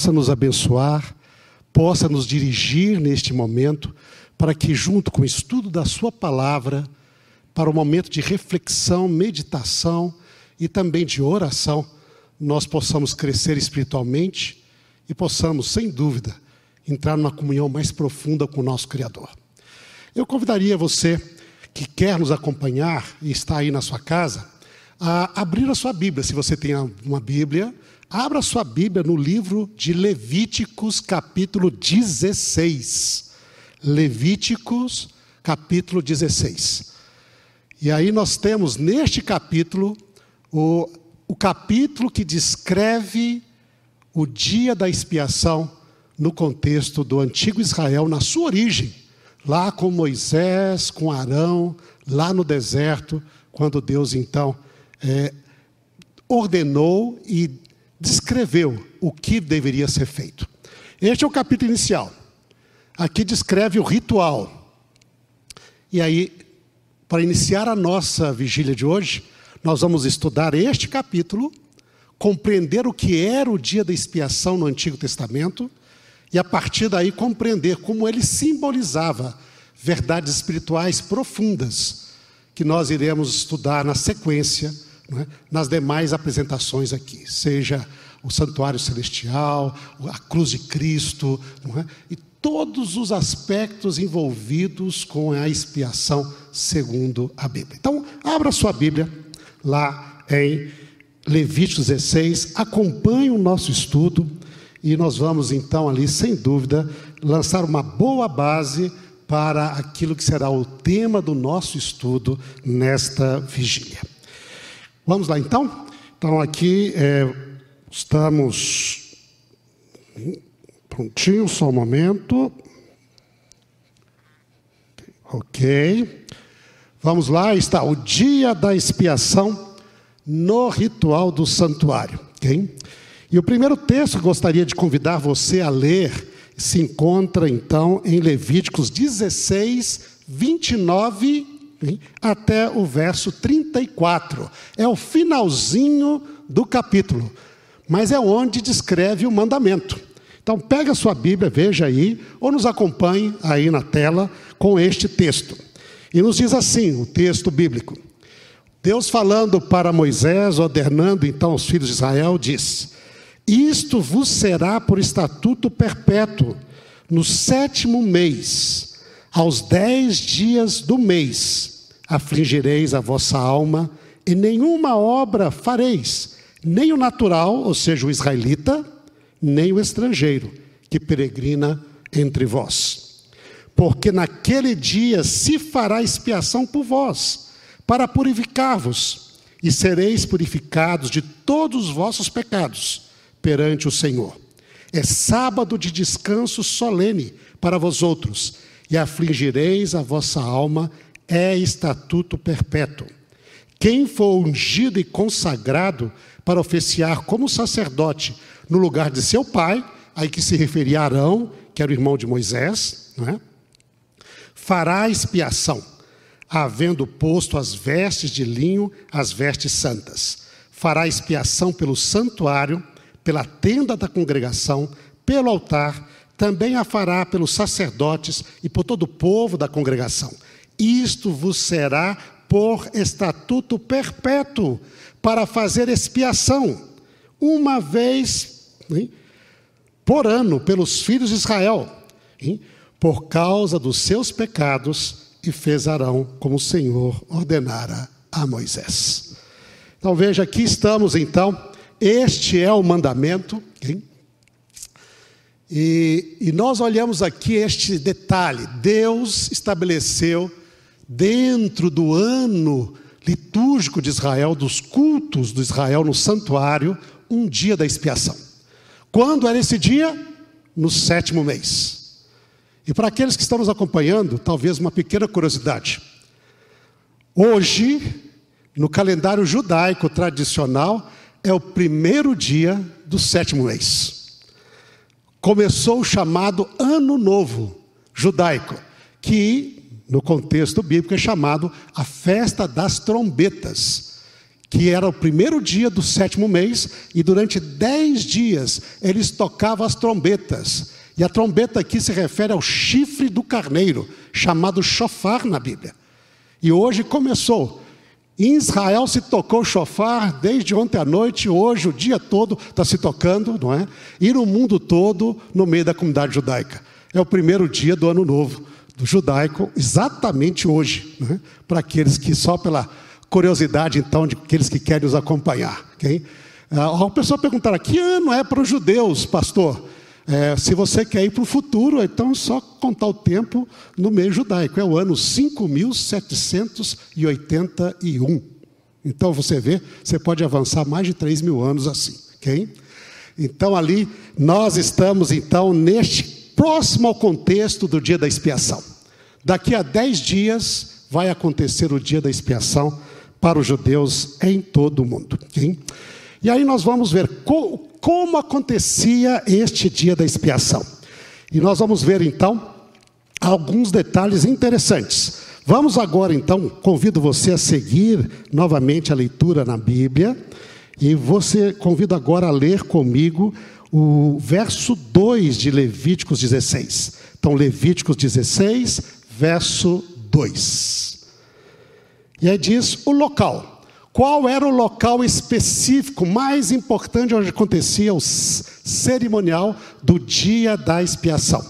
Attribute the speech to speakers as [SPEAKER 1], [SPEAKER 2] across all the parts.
[SPEAKER 1] possa nos abençoar, possa nos dirigir neste momento, para que, junto com o estudo da Sua palavra, para o momento de reflexão, meditação e também de oração, nós possamos crescer espiritualmente e possamos, sem dúvida, entrar numa comunhão mais profunda com o nosso Criador. Eu convidaria você que quer nos acompanhar e está aí na sua casa, a abrir a sua Bíblia. Se você tem uma Bíblia, abra sua Bíblia no livro de Levíticos, capítulo 16. Levíticos, capítulo 16. E aí nós temos neste capítulo o, o capítulo que descreve o dia da expiação no contexto do antigo Israel, na sua origem, lá com Moisés, com Arão, lá no deserto, quando Deus então é, ordenou e descreveu o que deveria ser feito. Este é o capítulo inicial. Aqui descreve o ritual. E aí, para iniciar a nossa vigília de hoje, nós vamos estudar este capítulo, compreender o que era o dia da expiação no Antigo Testamento e a partir daí compreender como ele simbolizava verdades espirituais profundas que nós iremos estudar na sequência, é? nas demais apresentações aqui, seja o santuário celestial, a cruz de Cristo, é? e todos os aspectos envolvidos com a expiação segundo a Bíblia. Então, abra sua Bíblia lá em Levítico 16, acompanhe o nosso estudo e nós vamos então ali, sem dúvida, lançar uma boa base para aquilo que será o tema do nosso estudo nesta vigília. Vamos lá então? Então aqui é, estamos prontinho, só um momento. Ok. Vamos lá, está o dia da expiação no ritual do santuário. ok? E o primeiro texto que gostaria de convidar você a ler se encontra então em Levíticos 16, 29 hein, até o verso 34. É o finalzinho do capítulo, mas é onde descreve o mandamento. Então pega a sua Bíblia, veja aí, ou nos acompanhe aí na tela com este texto. E nos diz assim, o texto bíblico. Deus falando para Moisés, ordenando então aos filhos de Israel, diz: isto vos será por estatuto perpétuo, no sétimo mês, aos dez dias do mês, afligireis a vossa alma, e nenhuma obra fareis, nem o natural, ou seja, o israelita, nem o estrangeiro, que peregrina entre vós. Porque naquele dia se fará expiação por vós, para purificar-vos, e sereis purificados de todos os vossos pecados perante o Senhor. É sábado de descanso solene para vós outros, e afligireis a vossa alma, é estatuto perpétuo. Quem for ungido e consagrado para oficiar como sacerdote no lugar de seu pai, aí que se referia a Arão, que era o irmão de Moisés, não é? fará expiação, havendo posto as vestes de linho, as vestes santas. Fará expiação pelo santuário, pela tenda da congregação, pelo altar, também a fará pelos sacerdotes e por todo o povo da congregação. Isto vos será por estatuto perpétuo, para fazer expiação, uma vez hein, por ano, pelos filhos de Israel, hein, por causa dos seus pecados, e fez Arão como o Senhor ordenara a Moisés. Então veja, aqui estamos então este é o mandamento. Okay? E, e nós olhamos aqui este detalhe: Deus estabeleceu dentro do ano litúrgico de Israel, dos cultos de Israel no santuário, um dia da expiação. Quando era esse dia? No sétimo mês. E para aqueles que estão nos acompanhando, talvez uma pequena curiosidade. Hoje, no calendário judaico tradicional, é o primeiro dia do sétimo mês. Começou o chamado Ano Novo judaico, que no contexto bíblico é chamado a festa das trombetas, que era o primeiro dia do sétimo mês, e durante dez dias eles tocavam as trombetas. E a trombeta aqui se refere ao chifre do carneiro, chamado chofar na Bíblia. E hoje começou. Em Israel se tocou chofar desde ontem à noite, hoje o dia todo está se tocando, não é? E no mundo todo, no meio da comunidade judaica. É o primeiro dia do ano novo do judaico, exatamente hoje, né? para aqueles que só pela curiosidade, então, de aqueles que querem nos acompanhar. Okay? Ah, a pessoa perguntará: que ano é para os judeus, pastor? É, se você quer ir para o futuro, então é só contar o tempo no meio judaico. É o ano 5781. Então você vê, você pode avançar mais de 3 mil anos assim. Okay? Então ali nós estamos então neste próximo ao contexto do dia da expiação. Daqui a 10 dias vai acontecer o dia da expiação para os judeus em todo o mundo. Okay? E aí nós vamos ver como acontecia este dia da expiação. E nós vamos ver então alguns detalhes interessantes. Vamos agora então, convido você a seguir novamente a leitura na Bíblia. E você convido agora a ler comigo o verso 2 de Levíticos 16. Então, Levíticos 16, verso 2. E aí diz o local. Qual era o local específico mais importante onde acontecia o cerimonial do dia da expiação?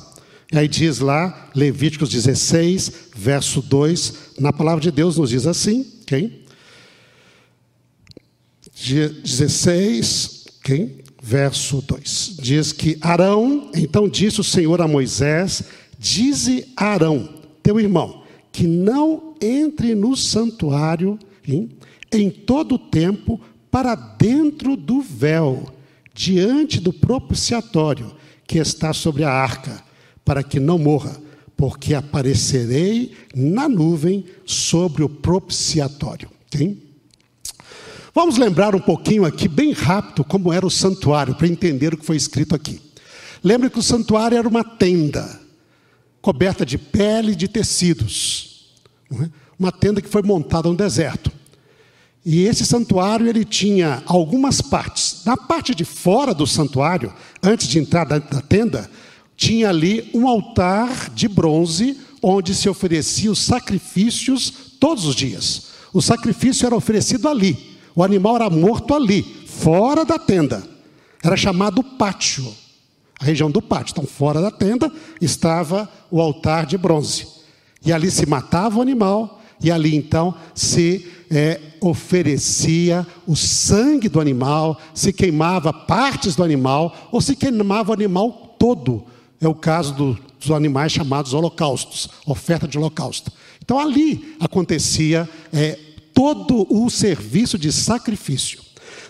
[SPEAKER 1] E aí diz lá, Levíticos 16, verso 2, na palavra de Deus nos diz assim, quem? 16, quem? Verso 2. Diz que Arão, então disse o Senhor a Moisés: Dize Arão, teu irmão, que não entre no santuário hein, em todo o tempo para dentro do véu, diante do propiciatório que está sobre a arca, para que não morra, porque aparecerei na nuvem sobre o propiciatório. Vamos lembrar um pouquinho aqui, bem rápido, como era o santuário, para entender o que foi escrito aqui. Lembre que o santuário era uma tenda, coberta de pele e de tecidos. É? Uma tenda que foi montada no deserto. E esse santuário ele tinha algumas partes. Na parte de fora do santuário, antes de entrar da tenda, tinha ali um altar de bronze onde se oferecia os sacrifícios todos os dias. O sacrifício era oferecido ali. O animal era morto ali, fora da tenda. Era chamado pátio, a região do pátio. Então, fora da tenda estava o altar de bronze. E ali se matava o animal, e ali então se é, oferecia o sangue do animal, se queimava partes do animal, ou se queimava o animal todo. É o caso do, dos animais chamados holocaustos, oferta de holocausto. Então ali acontecia é, todo o serviço de sacrifício.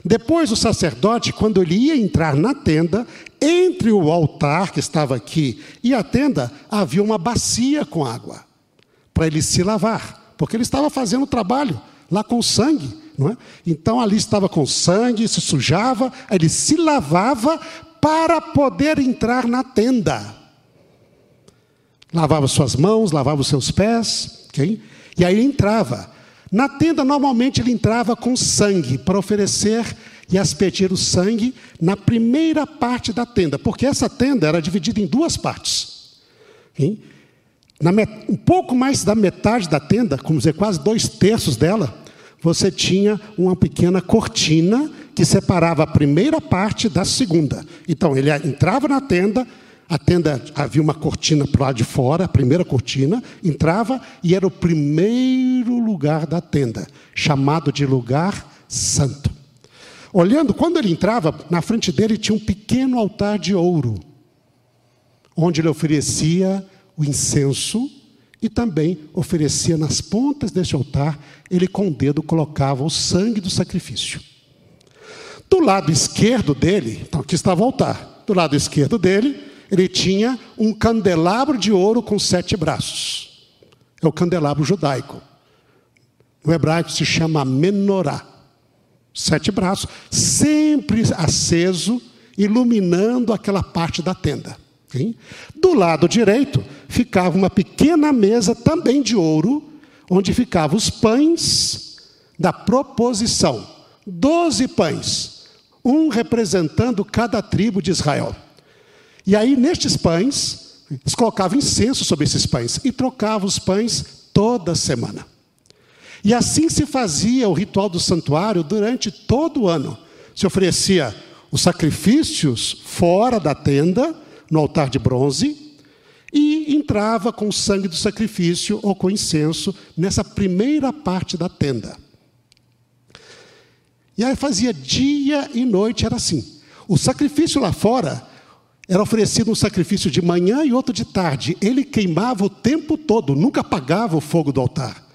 [SPEAKER 1] Depois o sacerdote, quando ele ia entrar na tenda, entre o altar que estava aqui e a tenda, havia uma bacia com água para ele se lavar, porque ele estava fazendo o trabalho lá com sangue. Não é? Então ali estava com sangue, se sujava, ele se lavava para poder entrar na tenda. Lavava suas mãos, lavava os seus pés, okay? e aí entrava. Na tenda, normalmente, ele entrava com sangue para oferecer e aspergir o sangue na primeira parte da tenda, porque essa tenda era dividida em duas partes. Okay? um pouco mais da metade da tenda, como dizer, quase dois terços dela, você tinha uma pequena cortina que separava a primeira parte da segunda. Então, ele entrava na tenda, a tenda havia uma cortina para lá de fora, a primeira cortina, entrava e era o primeiro lugar da tenda, chamado de lugar santo. Olhando, quando ele entrava, na frente dele tinha um pequeno altar de ouro, onde ele oferecia o incenso e também oferecia nas pontas deste altar, ele com o dedo colocava o sangue do sacrifício. Do lado esquerdo dele, então aqui estava o altar, do lado esquerdo dele, ele tinha um candelabro de ouro com sete braços. É o candelabro judaico. No hebraico se chama menorá. Sete braços, sempre aceso, iluminando aquela parte da tenda. Do lado direito ficava uma pequena mesa também de ouro, onde ficavam os pães da proposição. doze pães, um representando cada tribo de Israel. E aí, nestes pães, eles colocavam incenso sobre esses pães e trocavam os pães toda semana. E assim se fazia o ritual do santuário durante todo o ano. Se oferecia os sacrifícios fora da tenda, no altar de bronze, e entrava com o sangue do sacrifício ou com incenso nessa primeira parte da tenda. E aí fazia dia e noite, era assim. O sacrifício lá fora era oferecido um sacrifício de manhã e outro de tarde. Ele queimava o tempo todo, nunca apagava o fogo do altar.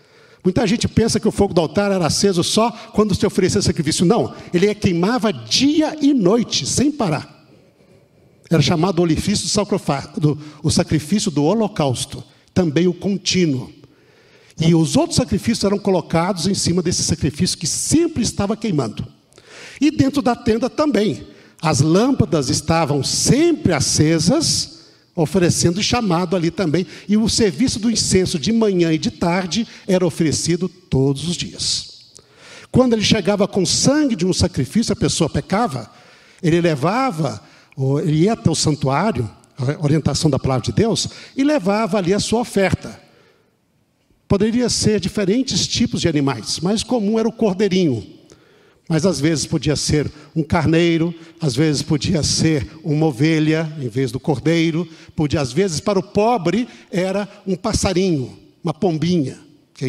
[SPEAKER 1] Muita gente pensa que o fogo do altar era aceso só quando se oferecia sacrifício. Não, ele queimava dia e noite, sem parar. Era chamado olifício do, o sacrifício do holocausto, também o contínuo. E os outros sacrifícios eram colocados em cima desse sacrifício que sempre estava queimando. E dentro da tenda também. As lâmpadas estavam sempre acesas oferecendo chamado ali também. E o serviço do incenso de manhã e de tarde era oferecido todos os dias. Quando ele chegava com sangue de um sacrifício, a pessoa pecava, ele levava, ele ia até o santuário, a orientação da palavra de Deus, e levava ali a sua oferta. Poderia ser diferentes tipos de animais, mas comum era o cordeirinho, mas às vezes podia ser um carneiro, às vezes podia ser uma ovelha em vez do cordeiro, podia às vezes para o pobre era um passarinho, uma pombinha,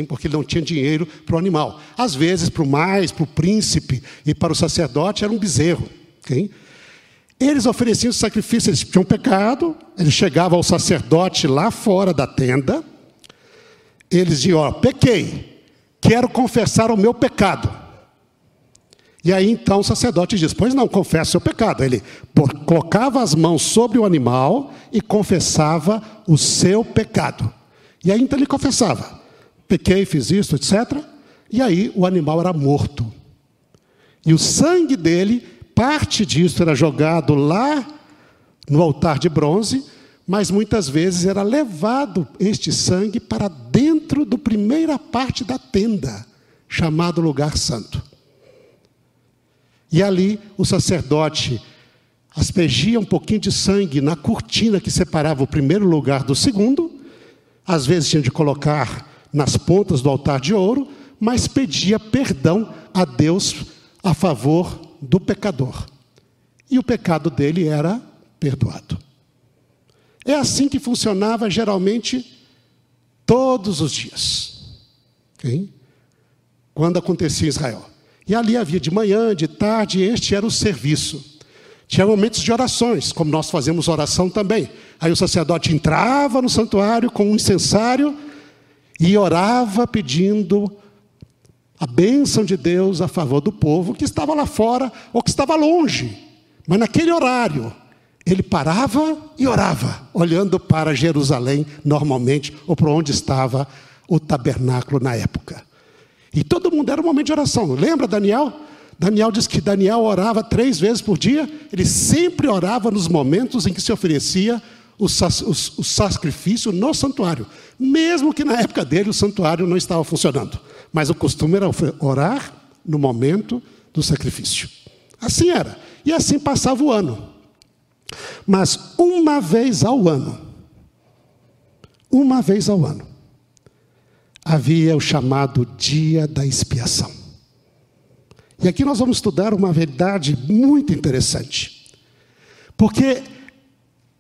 [SPEAKER 1] porque ele não tinha dinheiro para o animal. Às vezes para o mais, para o príncipe e para o sacerdote era um bezerro. Eles ofereciam sacrifício, eles tinham pecado, eles chegavam ao sacerdote lá fora da tenda, eles diziam: ó, pequei, quero confessar o meu pecado. E aí então o sacerdote diz: Pois não, confessa o seu pecado. Ele colocava as mãos sobre o animal e confessava o seu pecado. E aí então ele confessava: Pequei, fiz isso, etc. E aí o animal era morto. E o sangue dele, parte disso era jogado lá no altar de bronze, mas muitas vezes era levado este sangue para dentro da primeira parte da tenda, chamado lugar santo. E ali o sacerdote aspergia um pouquinho de sangue na cortina que separava o primeiro lugar do segundo. Às vezes tinha de colocar nas pontas do altar de ouro, mas pedia perdão a Deus a favor do pecador. E o pecado dele era perdoado. É assim que funcionava geralmente todos os dias. Okay? Quando acontecia em Israel. E ali havia de manhã, de tarde, este era o serviço. Tinha momentos de orações, como nós fazemos oração também. Aí o sacerdote entrava no santuário com um incensário e orava pedindo a bênção de Deus a favor do povo que estava lá fora ou que estava longe. Mas naquele horário, ele parava e orava, olhando para Jerusalém, normalmente, ou para onde estava o tabernáculo na época. E todo mundo era um momento de oração. Lembra Daniel? Daniel diz que Daniel orava três vezes por dia. Ele sempre orava nos momentos em que se oferecia o, sacrifício no santuário. Mesmo que na época dele o santuário não estava funcionando. Mas o costume era orar no momento do sacrifício. Assim era. E assim passava o ano. Mas uma vez ao ano, uma vez ao ano, havia o chamado dia da expiação. E aqui nós vamos estudar uma verdade muito interessante. Porque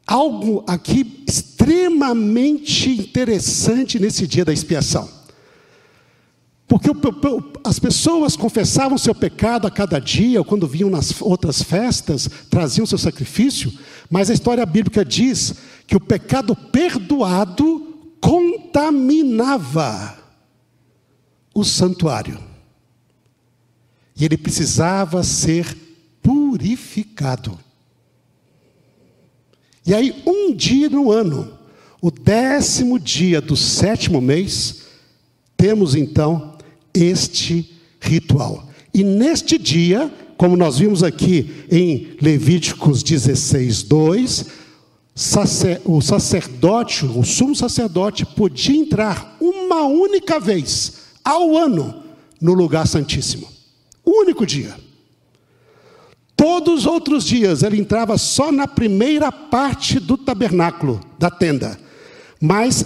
[SPEAKER 1] algo aqui extremamente interessante nesse dia da expiação. Porque as pessoas confessavam seu pecado a cada dia, ou quando vinham nas outras festas, traziam seu sacrifício, mas a história bíblica diz que o pecado perdoado contaminava o santuário. E ele precisava ser purificado. E aí, um dia no ano, o décimo dia do sétimo mês, temos então este ritual. E neste dia, como nós vimos aqui em Levíticos 16, 2, o sacerdote, o sumo sacerdote, podia entrar uma única vez ao ano no lugar santíssimo. Único dia. Todos os outros dias ele entrava só na primeira parte do tabernáculo, da tenda. Mas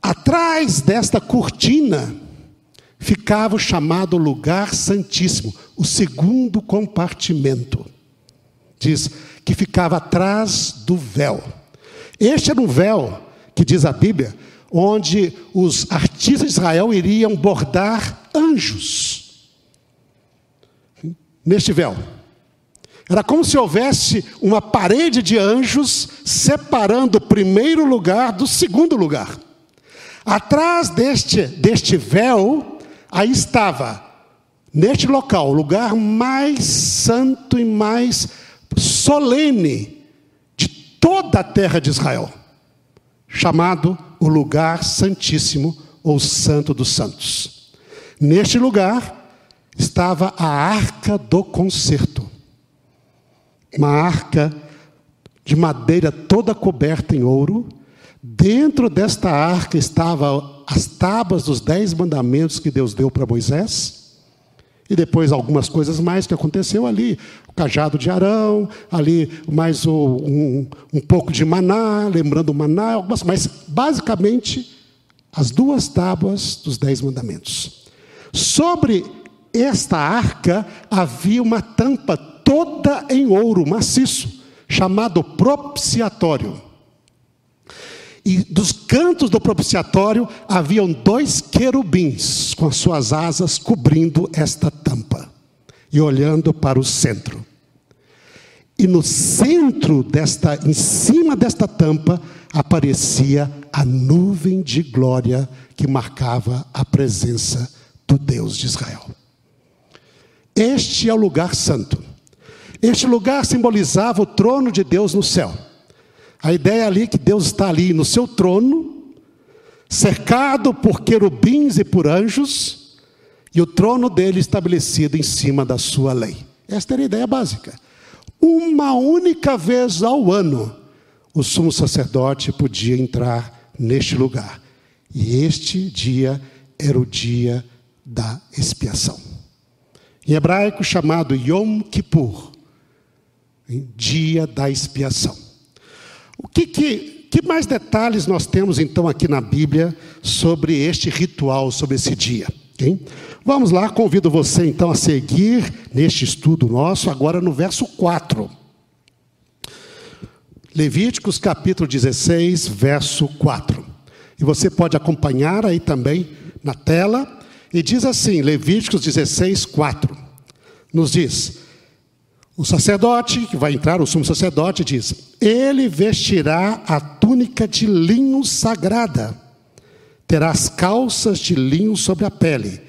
[SPEAKER 1] atrás desta cortina ficava o chamado lugar santíssimo, o segundo compartimento. Diz que ficava atrás do véu. Este era um véu que diz a Bíblia, onde os artistas de Israel iriam bordar anjos. Neste véu. Era como se houvesse uma parede de anjos separando o primeiro lugar do segundo lugar. Atrás deste, deste véu, aí estava, neste local, o lugar mais santo e mais solene de toda a terra de Israel, chamado o lugar santíssimo ou santo dos santos. Neste lugar estava a arca do concerto uma arca de madeira toda coberta em ouro. Dentro desta arca estavam as tábuas dos dez mandamentos que Deus deu para Moisés. E depois algumas coisas mais que aconteceu ali. O cajado de Arão, ali mais um, um pouco de maná, lembrando o maná, algumas, mas basicamente as duas tábuas dos dez mandamentos. Sobre esta arca havia uma tampa toda em ouro maciço, chamado propiciatório. E dos cantos do propiciatório haviam dois querubins com as suas asas cobrindo esta tampa e olhando para o centro. E no centro desta, em cima desta tampa, aparecia a nuvem de glória que marcava a presença do Deus de Israel. Este é o lugar santo. Este lugar simbolizava o trono de Deus no céu. A ideia ali é que Deus está ali no seu trono, cercado por querubins e por anjos, e o trono dele estabelecido em cima da sua lei. Esta era a ideia básica. Uma única vez ao ano, o sumo sacerdote podia entrar neste lugar. E este dia era o dia da expiação. Em hebraico, chamado Yom Kippur dia da expiação. O que, que, que mais detalhes nós temos então aqui na Bíblia sobre este ritual, sobre esse dia? Okay? Vamos lá, convido você então a seguir neste estudo nosso, agora no verso 4. Levíticos capítulo 16, verso 4. E você pode acompanhar aí também na tela. E diz assim, Levíticos 16, 4. Nos diz: o sacerdote, que vai entrar, o sumo sacerdote, diz: Ele vestirá a túnica de linho sagrada, terá as calças de linho sobre a pele,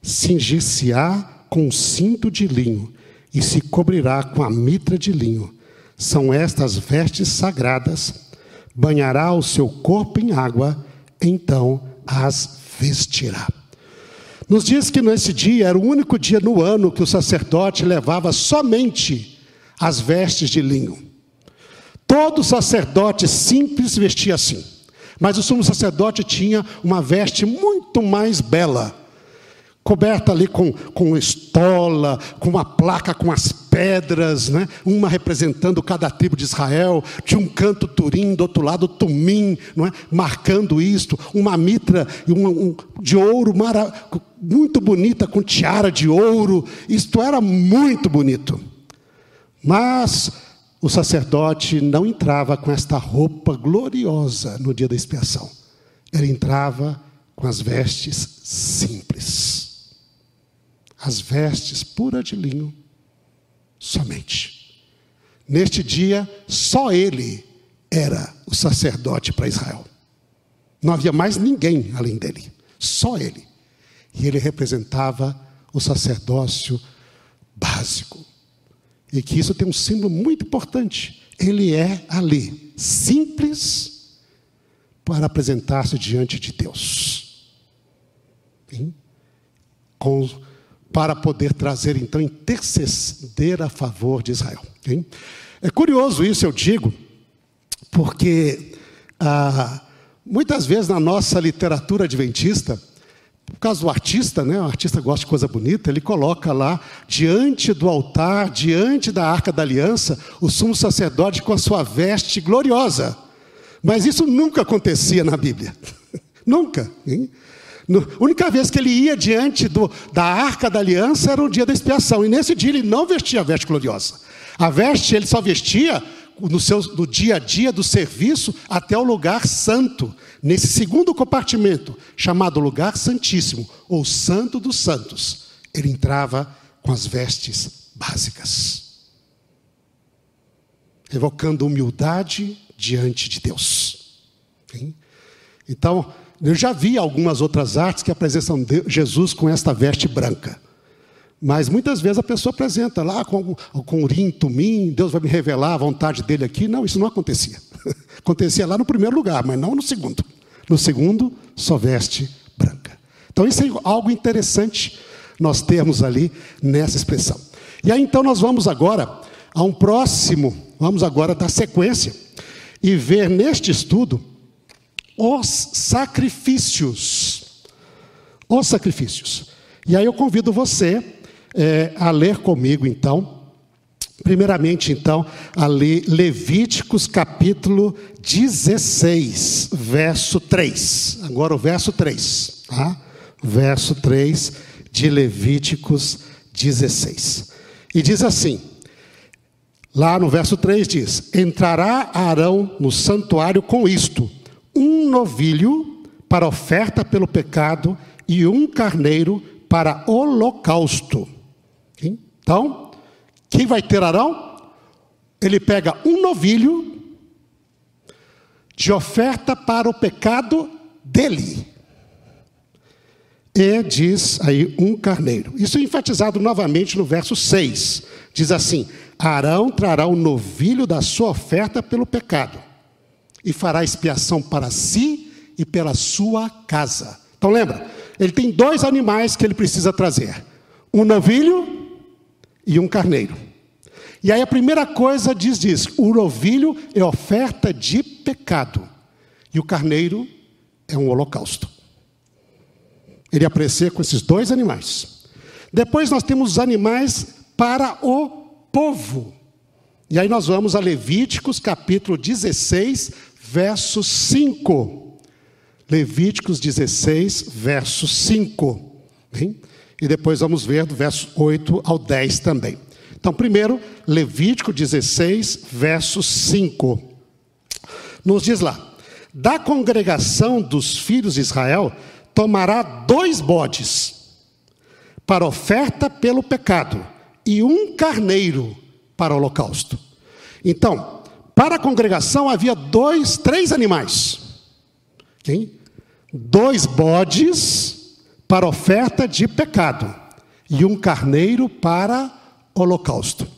[SPEAKER 1] cingir-se-á com cinto de linho e se cobrirá com a mitra de linho. São estas vestes sagradas. Banhará o seu corpo em água, então as vestirá. Nos diz que nesse dia era o único dia no ano que o sacerdote levava somente as vestes de linho. Todo sacerdote simples vestia assim, mas o sumo sacerdote tinha uma veste muito mais bela coberta ali com, com estola, com uma placa com as pedras, né? uma representando cada tribo de Israel, tinha um canto turim, do outro lado tumim, não é? marcando isto, uma mitra um, de ouro mara, muito bonita, com tiara de ouro, isto era muito bonito. Mas o sacerdote não entrava com esta roupa gloriosa no dia da expiação, ele entrava com as vestes simples as vestes puras de linho, somente. Neste dia, só ele era o sacerdote para Israel. Não havia mais ninguém além dele, só ele. E ele representava o sacerdócio básico. E que isso tem um símbolo muito importante. Ele é ali, simples, para apresentar-se diante de Deus. Com para poder trazer, então, interceder a favor de Israel. Okay? É curioso isso, eu digo, porque ah, muitas vezes na nossa literatura adventista por causa do artista, né? O artista gosta de coisa bonita, ele coloca lá, diante do altar, diante da arca da aliança, o sumo sacerdote com a sua veste gloriosa. Mas isso nunca acontecia na Bíblia. nunca. Hein? A única vez que ele ia diante do, da arca da aliança era o dia da expiação. E nesse dia ele não vestia a veste gloriosa. A veste ele só vestia no, seu, no dia a dia do serviço até o lugar santo. Nesse segundo compartimento, chamado lugar santíssimo, ou santo dos santos, ele entrava com as vestes básicas. Evocando humildade diante de Deus. Então, eu já vi algumas outras artes que apresentam Jesus com esta veste branca. Mas muitas vezes a pessoa apresenta lá com, com urim, tumim, Deus vai me revelar a vontade dele aqui. Não, isso não acontecia. acontecia lá no primeiro lugar, mas não no segundo. No segundo, só veste branca. Então isso é algo interessante nós termos ali nessa expressão. E aí então nós vamos agora a um próximo, vamos agora dar sequência e ver neste estudo os sacrifícios. Os sacrifícios. E aí eu convido você é, a ler comigo, então. Primeiramente, então, a ler Levíticos capítulo 16, verso 3. Agora o verso 3. Tá? Verso 3 de Levíticos 16. E diz assim: Lá no verso 3 diz: Entrará Arão no santuário com isto: um novilho para oferta pelo pecado e um carneiro para holocausto. Então, quem vai ter Arão? Ele pega um novilho de oferta para o pecado dele. E diz aí um carneiro. Isso é enfatizado novamente no verso 6. Diz assim: Arão trará o novilho da sua oferta pelo pecado e fará expiação para si e pela sua casa. Então lembra, ele tem dois animais que ele precisa trazer: um novilho e um carneiro. E aí a primeira coisa diz diz: o novilho é oferta de pecado e o carneiro é um holocausto. Ele aprecia com esses dois animais. Depois nós temos os animais para o povo. E aí nós vamos a Levíticos capítulo 16, verso 5. Levíticos 16, verso 5. Hein? E depois vamos ver do verso 8 ao 10 também. Então, primeiro, Levítico 16, verso 5. Nos diz lá: Da congregação dos filhos de Israel tomará dois bodes para oferta pelo pecado e um carneiro para holocausto. Então, para a congregação havia dois, três animais. Quem? Dois bodes para oferta de pecado e um carneiro para holocausto.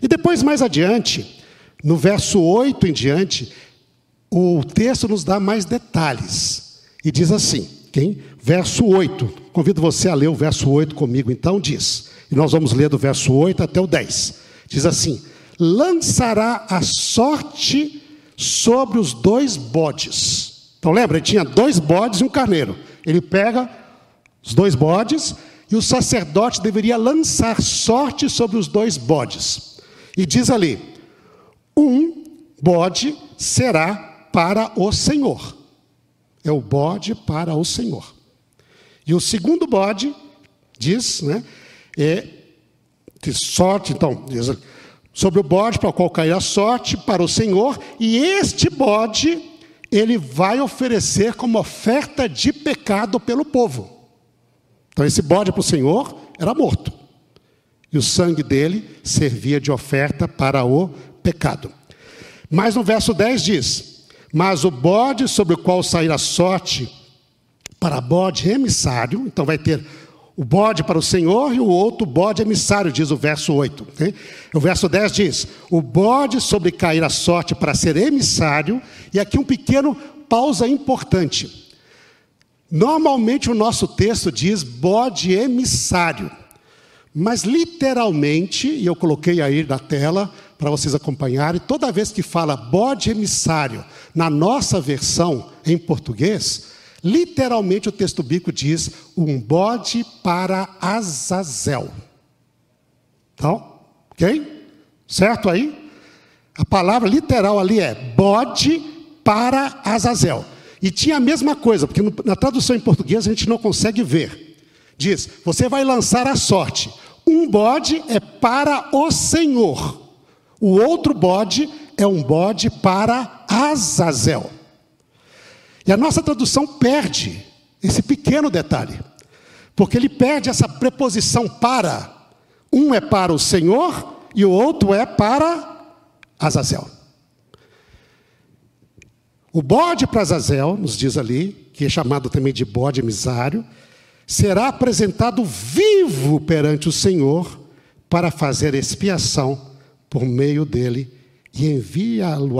[SPEAKER 1] E depois, mais adiante, no verso 8 em diante, o texto nos dá mais detalhes. E diz assim: quem? Verso 8. Convido você a ler o verso 8 comigo, então, diz. E nós vamos ler do verso 8 até o 10. Diz assim: lançará a sorte sobre os dois bodes. Então lembra, ele tinha dois bodes e um carneiro. Ele pega os dois bodes e o sacerdote deveria lançar sorte sobre os dois bodes. E diz ali: um bode será para o Senhor. É o bode para o Senhor. E o segundo bode diz, né, é de sorte, então, diz sobre o bode para o qual cair a sorte para o Senhor, e este bode ele vai oferecer como oferta de pecado pelo povo. Então esse bode para o Senhor era morto. E o sangue dele servia de oferta para o pecado. Mas no verso 10 diz: Mas o bode sobre o qual sair a sorte para bode emissário, então vai ter o bode para o Senhor e o outro bode emissário, diz o verso 8. Okay? O verso 10 diz: O bode sobre cair a sorte para ser emissário, e aqui um pequeno pausa importante. Normalmente o nosso texto diz bode emissário, mas literalmente, e eu coloquei aí na tela para vocês acompanharem, toda vez que fala bode emissário na nossa versão em português, Literalmente o texto bíblico diz um bode para Azazel. Então, ok? Certo aí? A palavra literal ali é bode para Azazel. E tinha a mesma coisa, porque na tradução em português a gente não consegue ver. Diz: você vai lançar a sorte. Um bode é para o Senhor. O outro bode é um bode para Azazel. E a nossa tradução perde esse pequeno detalhe, porque ele perde essa preposição para. Um é para o Senhor e o outro é para Azazel. O bode para Azazel, nos diz ali, que é chamado também de bode emisário, será apresentado vivo perante o Senhor para fazer expiação por meio dele e envia-lo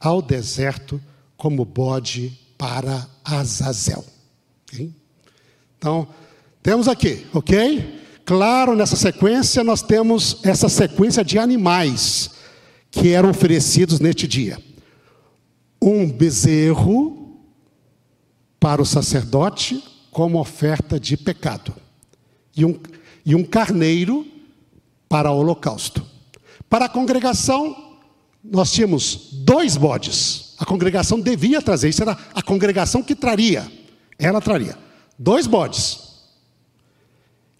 [SPEAKER 1] ao deserto como bode para Azazel. Okay? Então, temos aqui, ok? Claro, nessa sequência nós temos essa sequência de animais que eram oferecidos neste dia. Um bezerro para o sacerdote como oferta de pecado, e um, e um carneiro para o holocausto. Para a congregação, nós tínhamos dois bodes. Congregação devia trazer, isso era a congregação que traria. Ela traria dois bodes.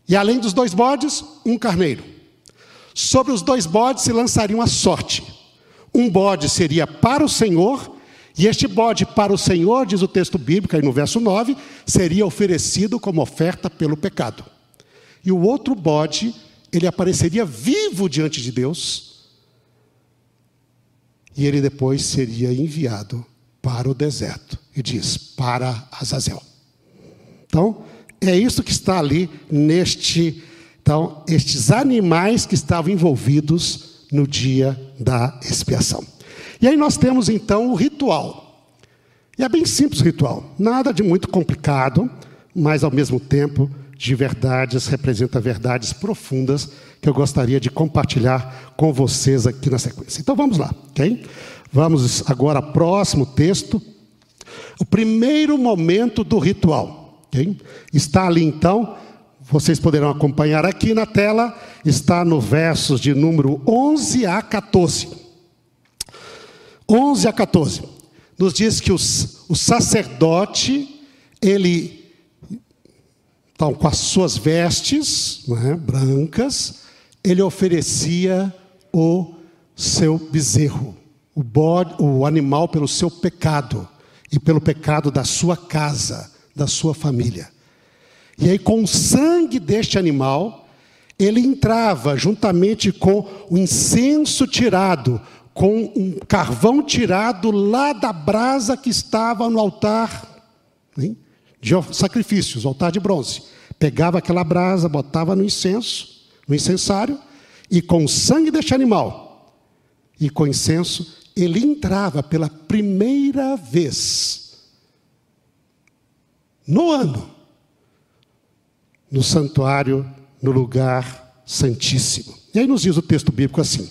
[SPEAKER 1] E além dos dois bodes, um carneiro. Sobre os dois bodes se lançaria uma sorte. Um bode seria para o Senhor, e este bode para o Senhor, diz o texto bíblico aí no verso 9, seria oferecido como oferta pelo pecado. E o outro bode, ele apareceria vivo diante de Deus, e ele depois seria enviado para o deserto. E diz: para Azazel. Então, é isso que está ali neste. Então, estes animais que estavam envolvidos no dia da expiação. E aí nós temos então o ritual. E é bem simples o ritual, nada de muito complicado, mas ao mesmo tempo de verdades, representa verdades profundas que eu gostaria de compartilhar com vocês aqui na sequência. Então vamos lá, ok? Vamos agora ao próximo texto. O primeiro momento do ritual. Okay? Está ali então, vocês poderão acompanhar aqui na tela, está no versos de número 11 a 14. 11 a 14. Nos diz que os, o sacerdote, ele então, com as suas vestes né, brancas, ele oferecia o seu bezerro, o, bode, o animal pelo seu pecado e pelo pecado da sua casa, da sua família. E aí, com o sangue deste animal, ele entrava juntamente com o incenso tirado, com um carvão tirado lá da brasa que estava no altar. Hein? De sacrifícios, altar de bronze. Pegava aquela brasa, botava no incenso, no incensário, e com o sangue deste animal e com incenso, ele entrava pela primeira vez no ano no santuário, no lugar santíssimo. E aí nos diz o texto bíblico assim: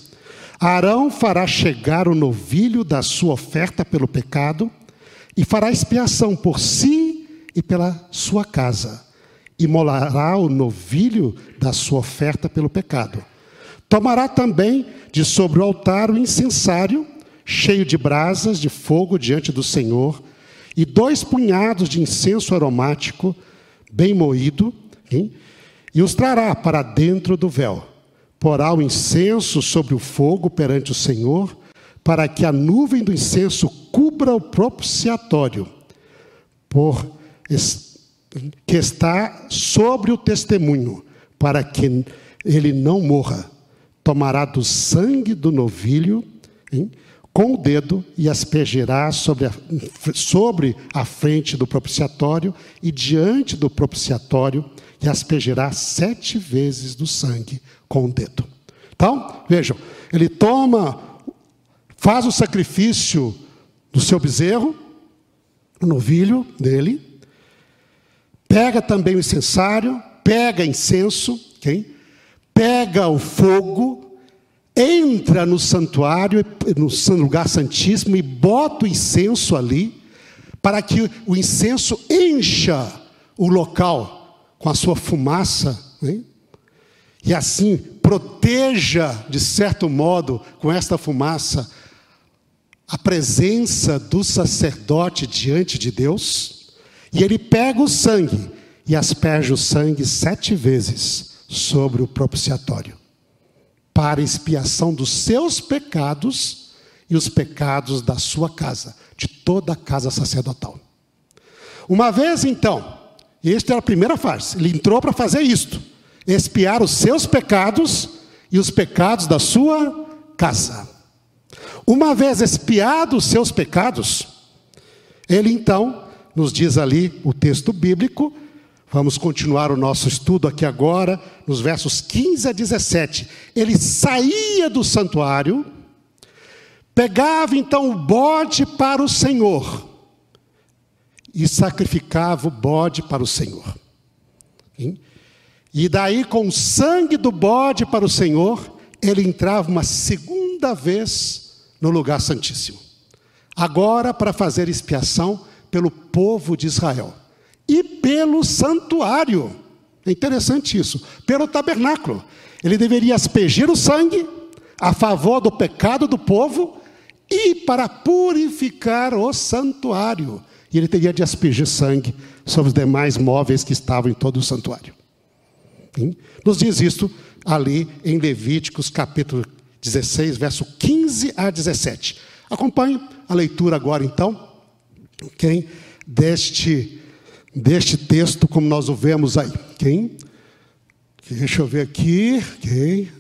[SPEAKER 1] Arão fará chegar o novilho da sua oferta pelo pecado e fará expiação por si e pela sua casa. Imolará o novilho da sua oferta pelo pecado. Tomará também de sobre o altar o incensário, cheio de brasas de fogo diante do Senhor, e dois punhados de incenso aromático, bem moído, hein? e os trará para dentro do véu. Porá o incenso sobre o fogo perante o Senhor, para que a nuvem do incenso cubra o propiciatório. Por que está sobre o testemunho, para que ele não morra. Tomará do sangue do novilho hein, com o dedo e aspergerá sobre a, sobre a frente do propiciatório e diante do propiciatório e aspergerá sete vezes do sangue com o dedo. Então, vejam, ele toma, faz o sacrifício do seu bezerro, o novilho dele, Pega também o incensário, pega incenso, okay? pega o fogo, entra no santuário, no lugar santíssimo e bota o incenso ali, para que o incenso encha o local com a sua fumaça, hein? e assim proteja, de certo modo, com esta fumaça, a presença do sacerdote diante de Deus, e ele pega o sangue e asperge o sangue sete vezes sobre o propiciatório, para expiação dos seus pecados e os pecados da sua casa, de toda a casa sacerdotal. Uma vez então, esta era a primeira fase, ele entrou para fazer isto expiar os seus pecados e os pecados da sua casa. Uma vez expiados os seus pecados, ele então, nos diz ali o texto bíblico, vamos continuar o nosso estudo aqui agora, nos versos 15 a 17. Ele saía do santuário, pegava então o bode para o Senhor e sacrificava o bode para o Senhor. E daí, com o sangue do bode para o Senhor, ele entrava uma segunda vez no lugar santíssimo. Agora, para fazer expiação pelo povo de Israel e pelo santuário. É interessante isso. Pelo tabernáculo. Ele deveria aspergir o sangue a favor do pecado do povo e para purificar o santuário. E ele teria de aspergir sangue sobre os demais móveis que estavam em todo o santuário. Nos diz isto ali em Levíticos capítulo 16, verso 15 a 17. Acompanhe a leitura agora então, ok? Deste, deste texto, como nós o vemos aí. Quem? Deixa eu ver aqui. Ok.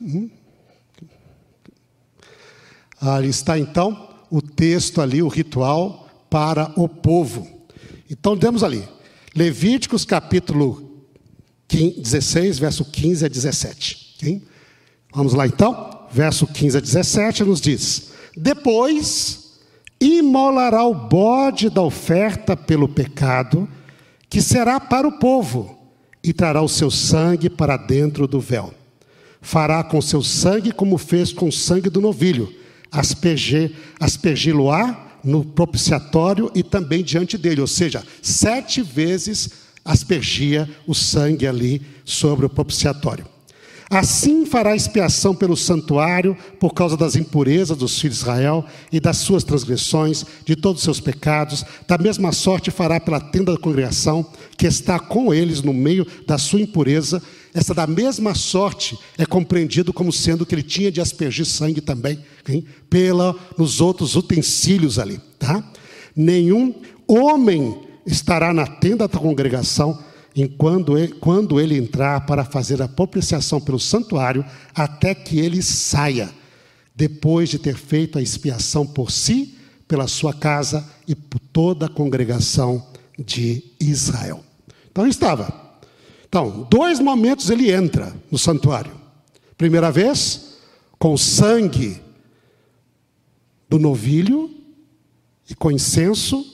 [SPEAKER 1] Hum? Ali está então o texto ali, o ritual para o povo. Então temos ali, Levíticos capítulo 16, verso 15 a 17. Okay? Vamos lá então? Verso 15 a 17 nos diz: Depois imolará o bode da oferta pelo pecado, que será para o povo, e trará o seu sangue para dentro do véu. Fará com seu sangue como fez com o sangue do novilho, aspergi-lo-á no propiciatório e também diante dele, ou seja, sete vezes aspergia o sangue ali sobre o propiciatório. Assim fará expiação pelo santuário por causa das impurezas dos filhos de Israel e das suas transgressões, de todos os seus pecados. Da mesma sorte fará pela tenda da congregação, que está com eles no meio da sua impureza. Essa da mesma sorte é compreendido como sendo que ele tinha de aspergir sangue também, hein? pela nos outros utensílios ali, tá? Nenhum homem estará na tenda da congregação enquanto ele, quando ele entrar para fazer a propiciação pelo santuário, até que ele saia, depois de ter feito a expiação por si, pela sua casa e por toda a congregação de Israel. Então estava. Então, dois momentos ele entra no santuário. Primeira vez, com sangue do novilho e com incenso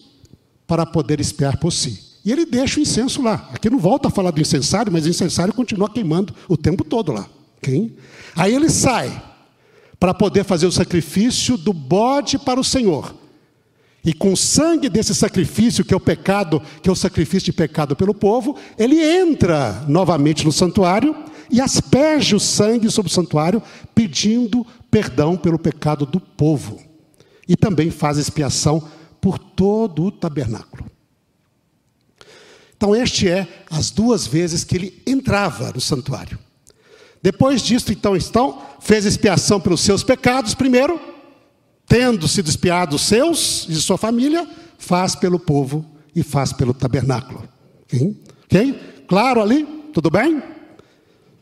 [SPEAKER 1] para poder espiar por si. E ele deixa o incenso lá. Aqui não volta a falar do incensário, mas o incensário continua queimando o tempo todo lá. Okay? Aí ele sai para poder fazer o sacrifício do bode para o Senhor. E com o sangue desse sacrifício, que é o pecado, que é o sacrifício de pecado pelo povo, ele entra novamente no santuário e asperge o sangue sobre o santuário, pedindo perdão pelo pecado do povo. E também faz expiação por todo o tabernáculo. Então, este é as duas vezes que ele entrava no santuário. Depois disso, então, então fez expiação pelos seus pecados, primeiro, tendo sido expiado os seus e sua família, faz pelo povo e faz pelo tabernáculo. Ok? okay? Claro ali? Tudo bem?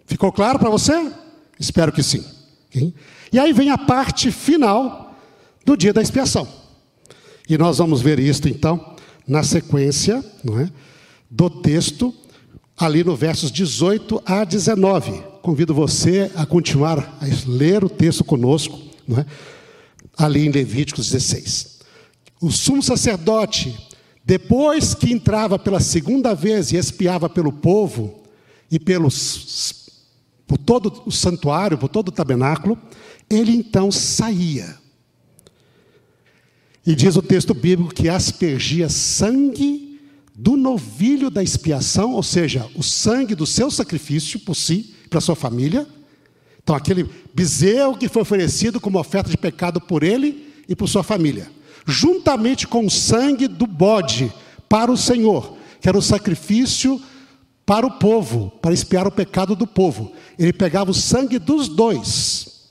[SPEAKER 1] Ficou claro para você? Espero que sim. Okay? E aí vem a parte final do dia da expiação. E nós vamos ver isto então na sequência, não é? Do texto, ali no versos 18 a 19. Convido você a continuar a ler o texto conosco, é? ali em Levíticos 16. O sumo sacerdote, depois que entrava pela segunda vez e espiava pelo povo e pelos, por todo o santuário, por todo o tabernáculo, ele então saía. E diz o texto bíblico que aspergia sangue do novilho da expiação, ou seja, o sangue do seu sacrifício por si, para sua família. Então, aquele bezerro que foi oferecido como oferta de pecado por ele e por sua família, juntamente com o sangue do bode para o Senhor, que era o sacrifício para o povo, para expiar o pecado do povo. Ele pegava o sangue dos dois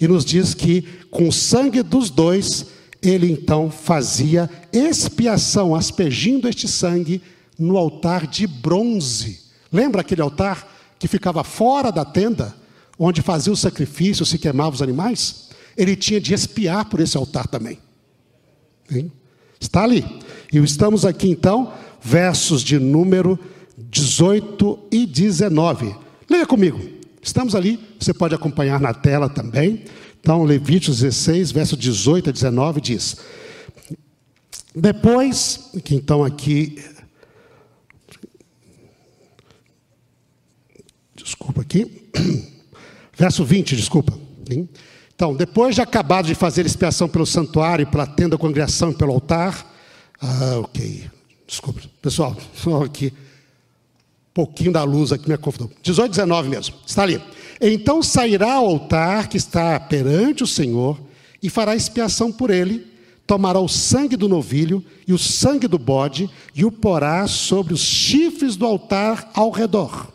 [SPEAKER 1] e nos diz que com o sangue dos dois ele então fazia expiação, aspergindo este sangue no altar de bronze. Lembra aquele altar que ficava fora da tenda, onde fazia o sacrifício, se queimava os animais? Ele tinha de expiar por esse altar também. Hein? Está ali. E estamos aqui então, versos de número 18 e 19. Leia comigo. Estamos ali, você pode acompanhar na tela também. Então, Levíticos 16, verso 18 a 19 diz: Depois, que então aqui. Desculpa aqui. Verso 20, desculpa. Então, depois de acabado de fazer expiação pelo santuário, pela tenda da congregação e pelo altar. Ah, ok. Desculpa. Pessoal, aqui. Um pouquinho da luz aqui me confundou. 18, 19 mesmo. Está ali. Então sairá ao altar que está perante o Senhor e fará expiação por ele, tomará o sangue do novilho e o sangue do bode e o porá sobre os chifres do altar ao redor.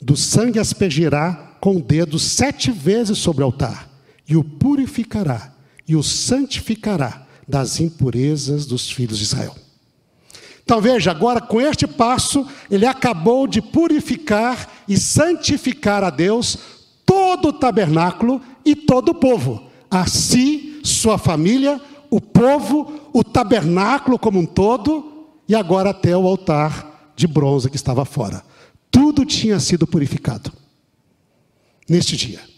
[SPEAKER 1] Do sangue aspergirá com o dedo sete vezes sobre o altar e o purificará e o santificará das impurezas dos filhos de Israel. Então veja, agora com este passo, ele acabou de purificar e santificar a Deus todo o tabernáculo e todo o povo, a si, sua família, o povo, o tabernáculo como um todo, e agora até o altar de bronze que estava fora. Tudo tinha sido purificado neste dia.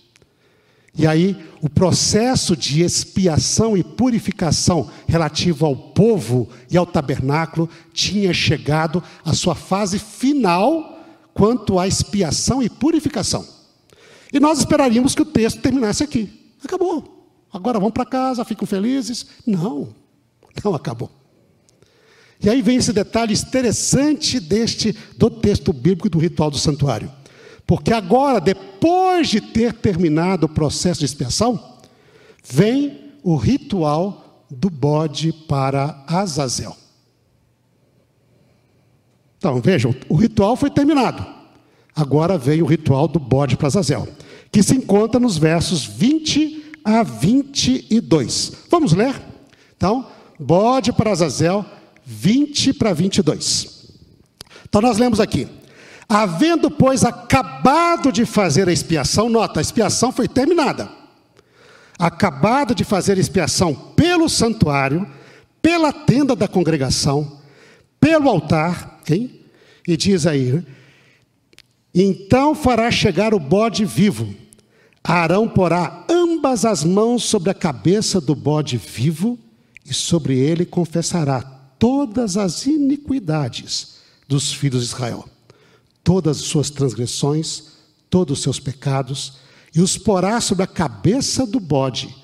[SPEAKER 1] E aí, o processo de expiação e purificação relativo ao povo e ao tabernáculo tinha chegado à sua fase final quanto à expiação e purificação. E nós esperaríamos que o texto terminasse aqui. Acabou. Agora vão para casa, ficam felizes. Não, não acabou. E aí vem esse detalhe interessante deste do texto bíblico do ritual do santuário. Porque agora, depois de ter terminado o processo de expiação, vem o ritual do bode para Azazel. Então, vejam, o ritual foi terminado. Agora vem o ritual do bode para Azazel, que se encontra nos versos 20 a 22. Vamos ler? Então, bode para Azazel, 20 para 22. Então, nós lemos aqui. Havendo, pois, acabado de fazer a expiação, nota, a expiação foi terminada. Acabado de fazer a expiação pelo santuário, pela tenda da congregação, pelo altar, hein? e diz aí, né? então fará chegar o bode vivo. Arão porá ambas as mãos sobre a cabeça do bode vivo, e sobre ele confessará todas as iniquidades dos filhos de Israel todas as suas transgressões, todos os seus pecados, e os porá sobre a cabeça do bode,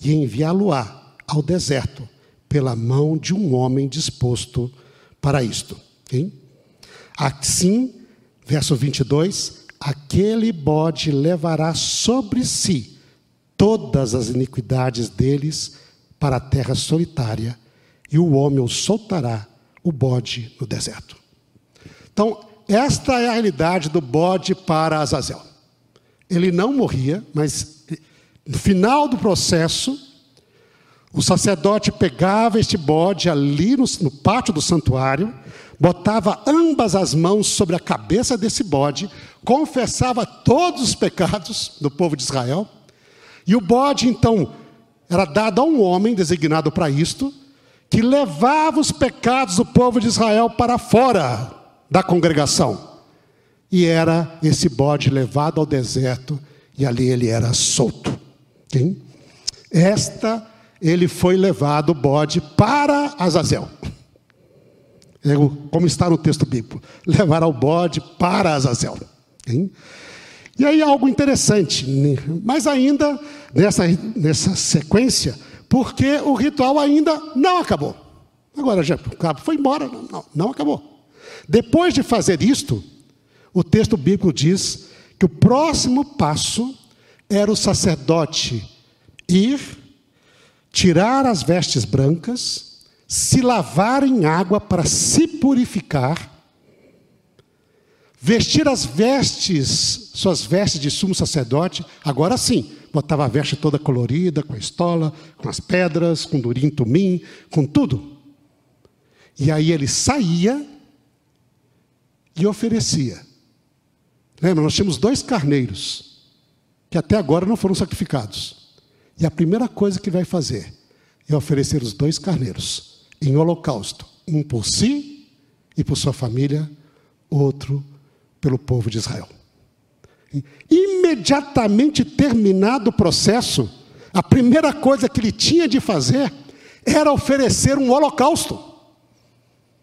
[SPEAKER 1] e enviá-lo-á ao deserto, pela mão de um homem disposto para isto. Okay? Assim, verso 22, aquele bode levará sobre si todas as iniquidades deles para a terra solitária, e o homem o soltará, o bode, no deserto. Então, esta é a realidade do bode para Azazel. Ele não morria, mas no final do processo, o sacerdote pegava este bode ali no, no, pátio do santuário, botava ambas as mãos sobre a cabeça desse bode, confessava todos os pecados do povo de Israel, e o bode então era dado a um homem designado para isto, que levava os pecados do povo de Israel para fora da congregação. E era esse bode levado ao deserto e ali ele era solto. Sim? Esta, ele foi levado, o bode, para Azazel. Como está no texto bíblico. Levará o bode para Azazel. Sim? E aí algo interessante, mas ainda nessa, nessa sequência, Porque o ritual ainda não acabou. Agora já foi embora, não, não acabou. Depois de fazer isto, o texto bíblico diz que o próximo passo era o sacerdote ir, tirar as vestes brancas, se lavar em água para se purificar, vestir as vestes, suas vestes de sumo sacerdote, agora sim, botava a veste toda colorida, com a estola, com as pedras, com durim tumim, com tudo. E aí ele saía e oferecia. Lembra, nós tínhamos dois carneiros, que até agora não foram sacrificados. E a primeira coisa que vai fazer é oferecer os dois carneiros em holocausto, um por si e por sua família, outro pelo povo de Israel. Imediatamente terminado o processo, a primeira coisa que ele tinha de fazer era oferecer um holocausto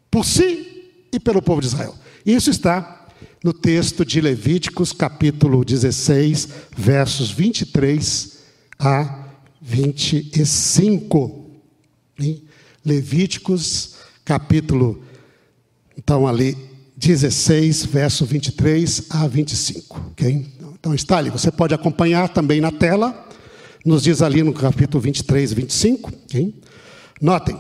[SPEAKER 1] por si e pelo povo de Israel. Isso está no texto de Levíticos, capítulo 16, versos 23 a 25. Em Levíticos, capítulo, então ali, 16, verso 23 a 25. Okay? Então está ali, você pode acompanhar também na tela, nos diz ali no capítulo 23 e 25. Okay? Notem,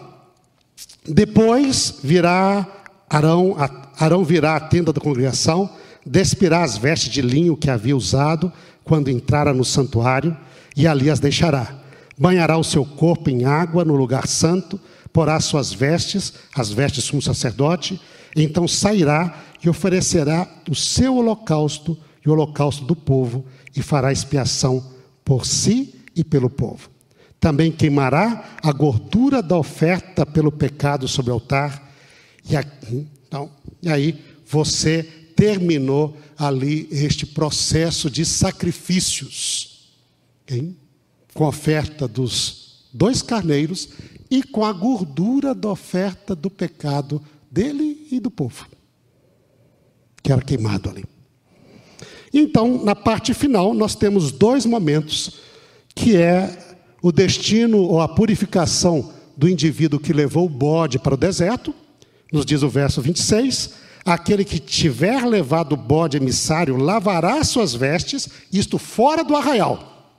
[SPEAKER 1] depois virá Arão, Arão virá à tenda da congregação, despirá as vestes de linho que havia usado quando entrara no santuário, e ali as deixará. Banhará o seu corpo em água no lugar santo, porá suas vestes, as vestes de sumo sacerdote, então sairá e oferecerá o seu holocausto e o holocausto do povo, e fará expiação por si e pelo povo. Também queimará a gordura da oferta pelo pecado sobre o altar, e, aqui, então, e aí você terminou ali este processo de sacrifícios, okay? com a oferta dos dois carneiros e com a gordura da oferta do pecado dele e do povo, que era queimado ali. Então, na parte final, nós temos dois momentos, que é o destino ou a purificação do indivíduo que levou o bode para o deserto, nos diz o verso 26, aquele que tiver levado o bode emissário lavará suas vestes, isto fora do arraial.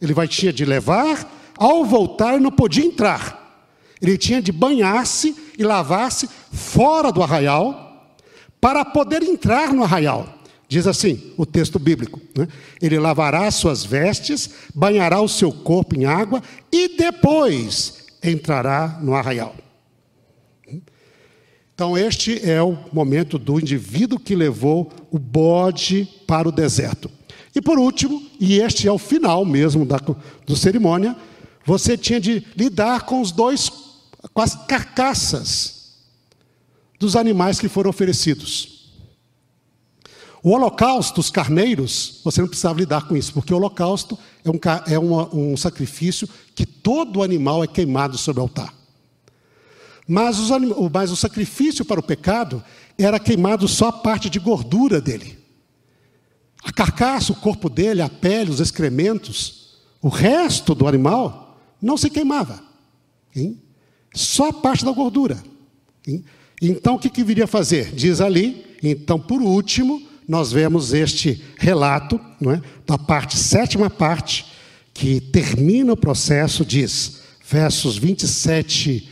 [SPEAKER 1] Ele vai tinha de levar, ao voltar não podia entrar. Ele tinha de banhar-se e lavar-se fora do arraial para poder entrar no arraial. Diz assim o texto bíblico: né? ele lavará suas vestes, banhará o seu corpo em água e depois entrará no arraial. Então, este é o momento do indivíduo que levou o bode para o deserto. E por último, e este é o final mesmo da do cerimônia, você tinha de lidar com os dois, com as carcaças dos animais que foram oferecidos. O holocausto, os carneiros, você não precisava lidar com isso, porque o holocausto é um, é uma, um sacrifício que todo animal é queimado sobre o altar. Mas, os, mas o sacrifício para o pecado era queimado só a parte de gordura dele. A carcaça, o corpo dele, a pele, os excrementos, o resto do animal não se queimava. Hein? Só a parte da gordura. Hein? Então o que, que viria a fazer? Diz ali, então por último, nós vemos este relato, não é? da parte, sétima parte, que termina o processo, diz, versos 27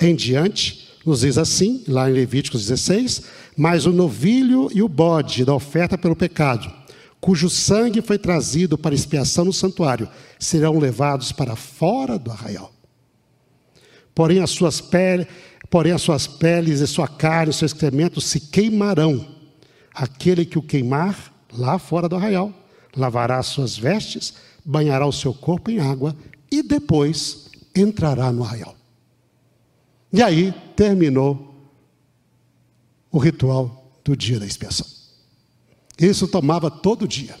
[SPEAKER 1] em diante, nos diz assim, lá em Levíticos 16: Mas o novilho e o bode da oferta pelo pecado, cujo sangue foi trazido para expiação no santuário, serão levados para fora do arraial. Porém, as suas peles, porém as suas peles e sua carne, e seu excremento se queimarão. Aquele que o queimar lá fora do arraial, lavará as suas vestes, banhará o seu corpo em água e depois entrará no arraial. E aí terminou o ritual do dia da expiação. Isso tomava todo dia.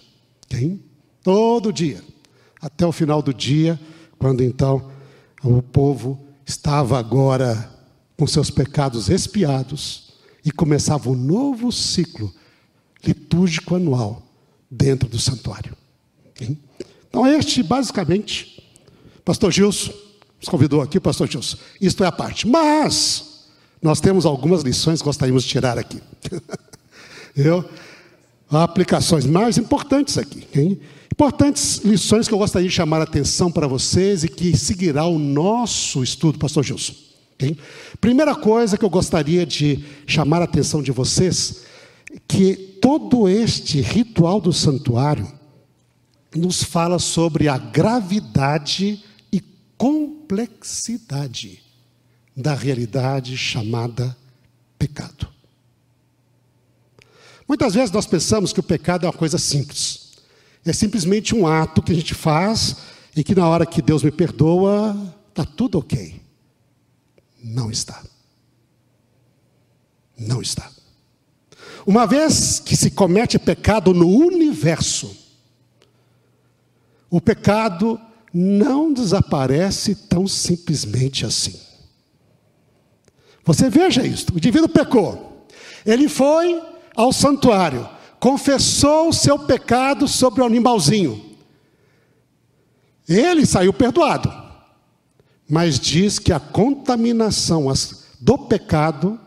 [SPEAKER 1] Quem? Todo dia. Até o final do dia, quando então o povo estava agora com seus pecados expiados e começava um novo ciclo litúrgico anual dentro do santuário. Então, este basicamente, Pastor Gilson, nos convidou aqui, pastor Gilson. Isto é a parte. Mas, nós temos algumas lições que gostaríamos de tirar aqui. Eu, aplicações mais importantes aqui. Hein? Importantes lições que eu gostaria de chamar a atenção para vocês e que seguirá o nosso estudo, pastor Gilson. Okay? Primeira coisa que eu gostaria de chamar a atenção de vocês, que todo este ritual do santuário nos fala sobre a gravidade complexidade da realidade chamada pecado. Muitas vezes nós pensamos que o pecado é uma coisa simples. É simplesmente um ato que a gente faz e que na hora que Deus me perdoa, está tudo ok. Não está. Não está. Uma vez que se comete pecado no universo, o pecado não desaparece tão simplesmente assim. Você veja isso: o indivíduo pecou, ele foi ao santuário, confessou o seu pecado sobre o animalzinho. Ele saiu perdoado, mas diz que a contaminação do pecado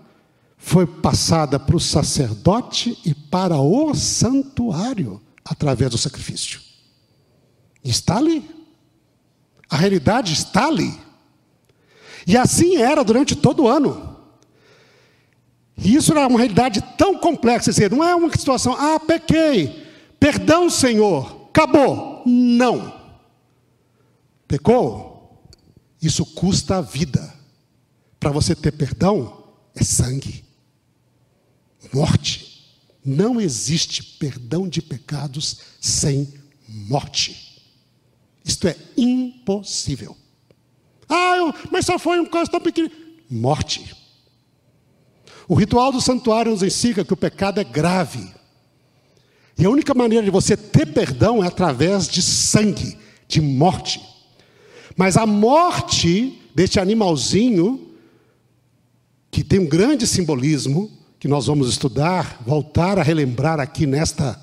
[SPEAKER 1] foi passada para o sacerdote e para o santuário através do sacrifício. Está ali. A realidade está ali. E assim era durante todo o ano. E isso era uma realidade tão complexa, dizer, não é uma situação, ah, pequei, perdão, Senhor, acabou. Não. Pecou? Isso custa a vida. Para você ter perdão, é sangue, morte. Não existe perdão de pecados sem morte. Isto é impossível. Ah, eu, mas só foi um caso tão pequeno. Morte. O ritual do santuário nos ensina que o pecado é grave. E a única maneira de você ter perdão é através de sangue, de morte. Mas a morte deste animalzinho, que tem um grande simbolismo, que nós vamos estudar, voltar a relembrar aqui nesta,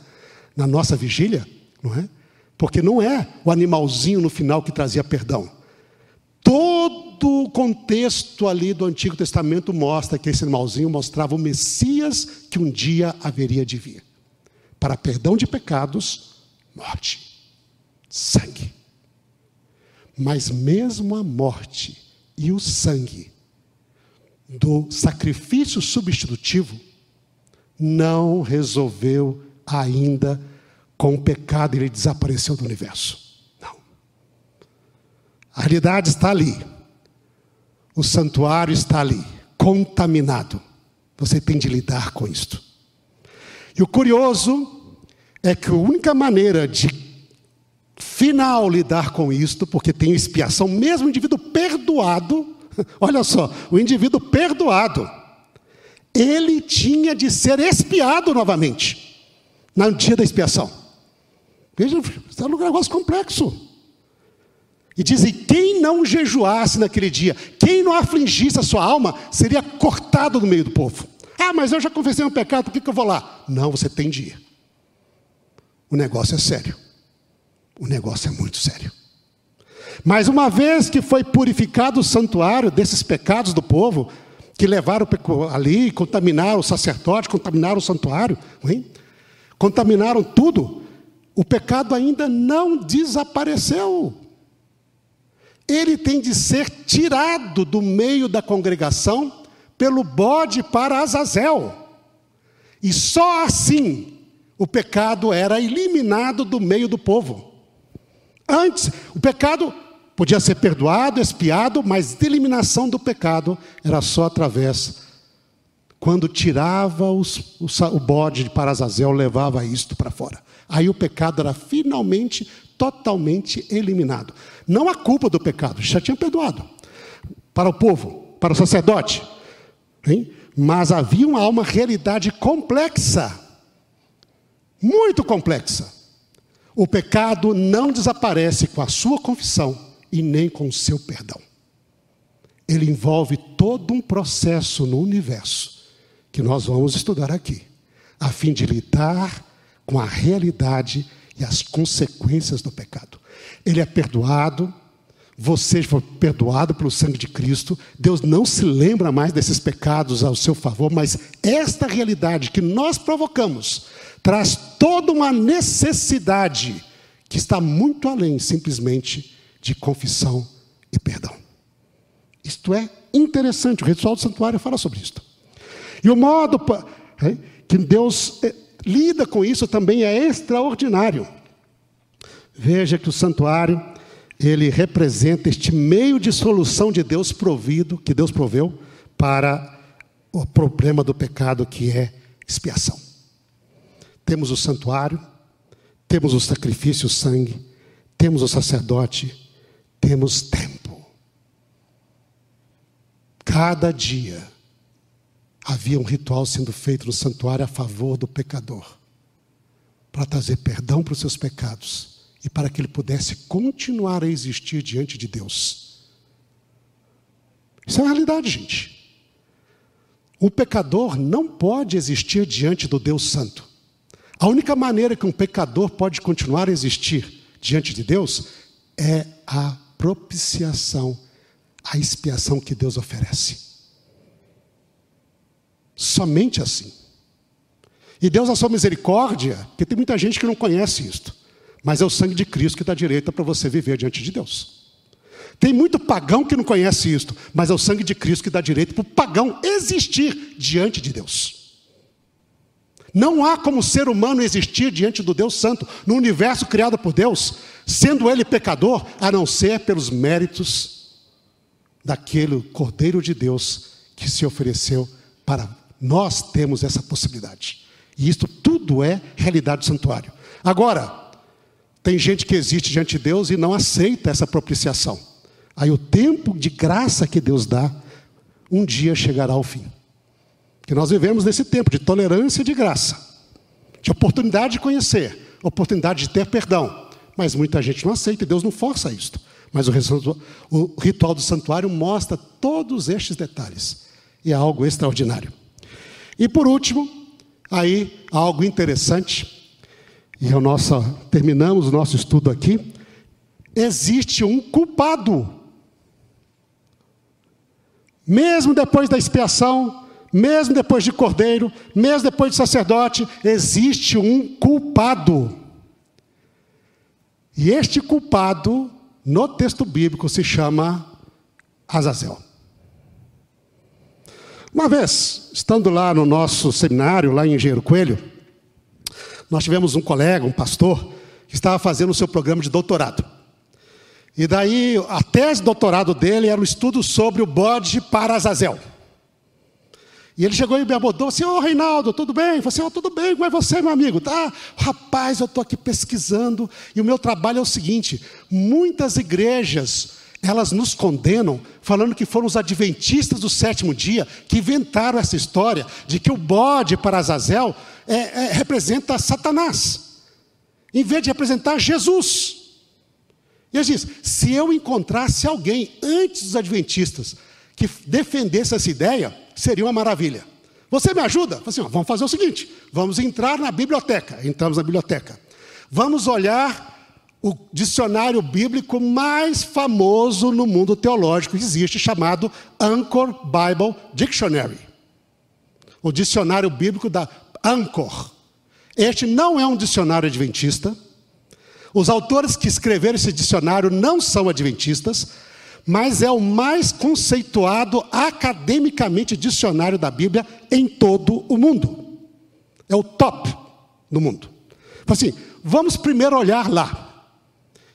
[SPEAKER 1] na nossa vigília, não é? Porque não é o animalzinho no final que trazia perdão. Todo o contexto ali do Antigo Testamento mostra que esse animalzinho mostrava o Messias que um dia haveria de vir. Para perdão de pecados, morte, sangue. Mas mesmo a morte e o sangue do sacrifício substitutivo não resolveu ainda com o pecado ele desapareceu do universo. Não. A realidade está ali. O santuário está ali, contaminado. Você tem de lidar com isto. E o curioso é que a única maneira de final lidar com isto, porque tem expiação, mesmo o indivíduo perdoado, olha só, o indivíduo perdoado, ele tinha de ser expiado novamente no dia da expiação. Veja, está num negócio complexo. E dizem: quem não jejuasse naquele dia, quem não afligisse a sua alma, seria cortado no meio do povo. Ah, mas eu já confessei um pecado, por que, que eu vou lá? Não, você tem dia. O negócio é sério. O negócio é muito sério. Mas uma vez que foi purificado o santuário desses pecados do povo, que levaram ali, contaminaram o sacerdote, contaminaram o santuário, hein? contaminaram tudo, o pecado ainda não desapareceu. Ele tem de ser tirado do meio da congregação pelo bode para Azazel. E só assim o pecado era eliminado do meio do povo. Antes, o pecado podia ser perdoado, expiado, mas a eliminação do pecado era só através quando tirava os, o, o bode para Azazel, levava isto para fora. Aí o pecado era finalmente, totalmente eliminado. Não a culpa do pecado, já tinha perdoado. Para o povo, para o sacerdote. Hein? Mas havia uma, uma realidade complexa. Muito complexa. O pecado não desaparece com a sua confissão e nem com o seu perdão. Ele envolve todo um processo no universo que nós vamos estudar aqui, a fim de lidar com a realidade e as consequências do pecado. Ele é perdoado, você foi perdoado pelo sangue de Cristo, Deus não se lembra mais desses pecados ao seu favor, mas esta realidade que nós provocamos traz toda uma necessidade que está muito além simplesmente de confissão e perdão. Isto é interessante, o ritual do santuário fala sobre isso. E o modo que Deus eh, lida com isso também é extraordinário. Veja que o santuário ele representa este meio de solução de Deus provido, que Deus proveu para o problema do pecado que é expiação. Temos o santuário, temos o sacrifício, o sangue, temos o sacerdote, temos tempo. Cada dia havia um ritual sendo feito no santuário a favor do pecador, para trazer perdão para os seus pecados e para que ele pudesse continuar a existir diante de Deus. Isso é a realidade, gente. Um pecador não pode existir diante do Deus Santo. A única maneira que um pecador pode continuar a existir diante de Deus é a propiciação, a expiação que Deus oferece. Somente assim. E Deus, a sua misericórdia, porque tem muita gente que não conhece isto. Mas é o sangue de Cristo que dá direito para você viver diante de Deus. Tem muito pagão que não conhece isto, mas é o sangue de Cristo que dá direito para o pagão existir diante de Deus. Não há como ser humano existir diante do Deus Santo, no universo criado por Deus, sendo ele pecador, a não ser pelos méritos daquele Cordeiro de Deus que se ofereceu para nós termos essa possibilidade. E isto tudo é realidade do santuário. Agora, tem gente que existe diante de Deus e não aceita essa propiciação. Aí o tempo de graça que Deus dá, um dia chegará ao fim. Que nós vivemos nesse tempo de tolerância e de graça, de oportunidade de conhecer, oportunidade de ter perdão. Mas muita gente não aceita e Deus não força isto. Mas o ritual do santuário mostra todos estes detalhes. E é algo extraordinário. E por último, aí algo interessante e o nosso, terminamos o nosso estudo aqui, existe um culpado. Mesmo depois da expiação, mesmo depois de cordeiro, mesmo depois de sacerdote, existe um culpado. E este culpado, no texto bíblico, se chama Azazel. Uma vez, estando lá no nosso seminário, lá em Engenheiro Coelho, nós tivemos um colega, um pastor, que estava fazendo o seu programa de doutorado. E daí, a tese de doutorado dele era um estudo sobre o bode para Azazel. E ele chegou e me abordou assim, ô oh, Reinaldo, tudo bem? Eu falei assim, oh, tudo bem, como é você, meu amigo? Tá? Rapaz, eu estou aqui pesquisando, e o meu trabalho é o seguinte, muitas igrejas, elas nos condenam, falando que foram os adventistas do sétimo dia que inventaram essa história de que o bode para Azazel é, é, representa Satanás, em vez de representar Jesus. E ele diz: se eu encontrasse alguém antes dos adventistas que defendesse essa ideia, seria uma maravilha. Você me ajuda? Assim, ó, vamos fazer o seguinte: vamos entrar na biblioteca. Entramos na biblioteca. Vamos olhar o dicionário bíblico mais famoso no mundo teológico que existe, chamado Anchor Bible Dictionary. O dicionário bíblico da Ancor. Este não é um dicionário adventista. Os autores que escreveram esse dicionário não são adventistas, mas é o mais conceituado academicamente dicionário da Bíblia em todo o mundo. É o top no mundo. Assim, vamos primeiro olhar lá.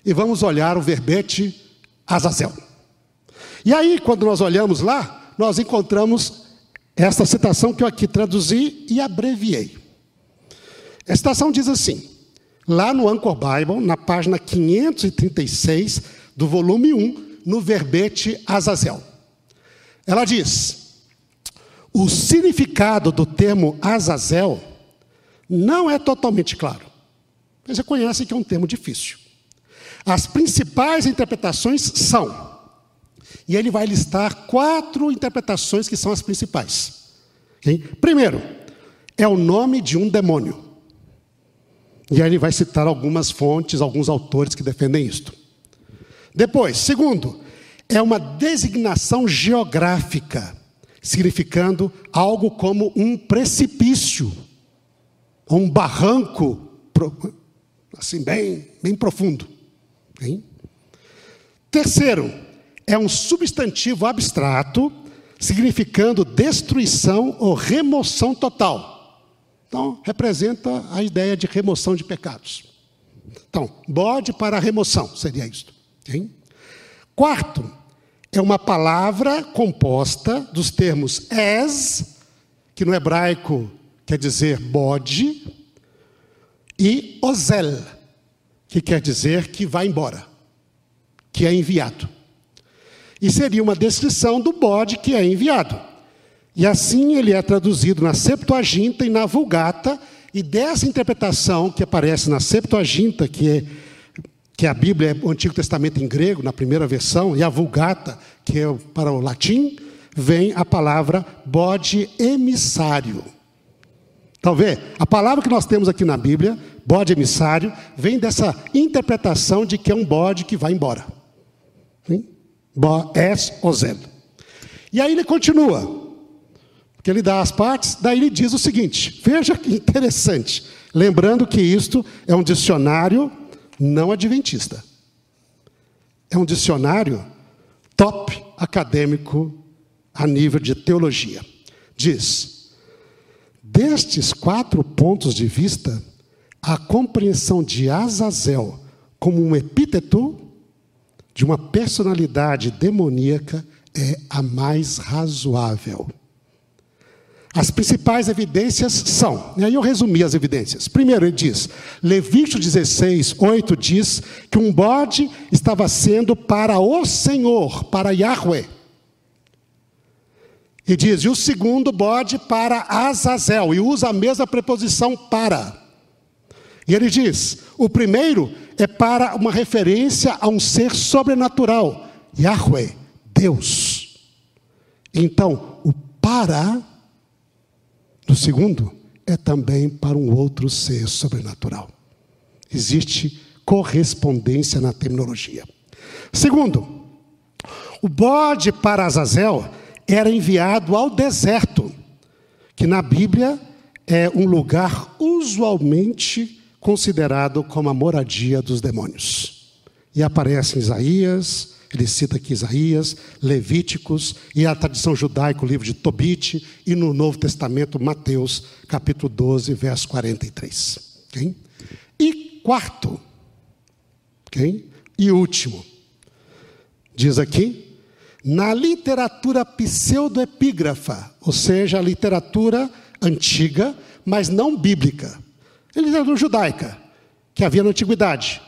[SPEAKER 1] E vamos olhar o verbete Azazel. E aí, quando nós olhamos lá, nós encontramos esta citação que eu aqui traduzi e abreviei. A citação diz assim, lá no Anchor Bible, na página 536 do volume 1, no verbete Azazel. Ela diz: o significado do termo Azazel não é totalmente claro. Mas conhece que é um termo difícil. As principais interpretações são e ele vai listar quatro interpretações que são as principais. Primeiro, é o nome de um demônio. E aí ele vai citar algumas fontes, alguns autores que defendem isto. Depois, segundo, é uma designação geográfica, significando algo como um precipício, um barranco, assim, bem, bem profundo. Hein? Terceiro, é um substantivo abstrato, significando destruição ou remoção total. Então, representa a ideia de remoção de pecados. Então, bode para remoção, seria isto. Hein? Quarto, é uma palavra composta dos termos es, que no hebraico quer dizer bode, e ozel, que quer dizer que vai embora, que é enviado. E seria uma descrição do bode que é enviado. E assim ele é traduzido na Septuaginta e na Vulgata, e dessa interpretação que aparece na Septuaginta, que é, que a Bíblia, é o Antigo Testamento em grego, na primeira versão, e a Vulgata, que é para o latim, vem a palavra bode emissário. Talvez a palavra que nós temos aqui na Bíblia, bode emissário, vem dessa interpretação de que é um bode que vai embora. Boés Ozel. E aí ele continua, porque ele dá as partes, daí ele diz o seguinte: veja que interessante, lembrando que isto é um dicionário não adventista, é um dicionário top acadêmico a nível de teologia. Diz: destes quatro pontos de vista, a compreensão de Azazel como um epíteto de uma personalidade demoníaca é a mais razoável. As principais evidências são, e aí eu resumi as evidências. Primeiro, ele diz: Levítico 16, 8 diz que um bode estava sendo para o Senhor, para Yahweh. E diz: e o segundo bode para Azazel, e usa a mesma preposição para. E ele diz: o primeiro é para uma referência a um ser sobrenatural, Yahweh, Deus. Então, o para do segundo é também para um outro ser sobrenatural. Existe correspondência na terminologia. Segundo, o bode para Azazel era enviado ao deserto, que na Bíblia é um lugar usualmente considerado como a moradia dos demônios. E aparece em Isaías, ele cita aqui Isaías, Levíticos e a tradição judaica, o livro de Tobit, e no Novo Testamento, Mateus, capítulo 12, verso 43. Okay? E quarto, okay? e último, diz aqui, na literatura pseudoepígrafa, ou seja, a literatura antiga, mas não bíblica. É literatura judaica, que havia na antiguidade,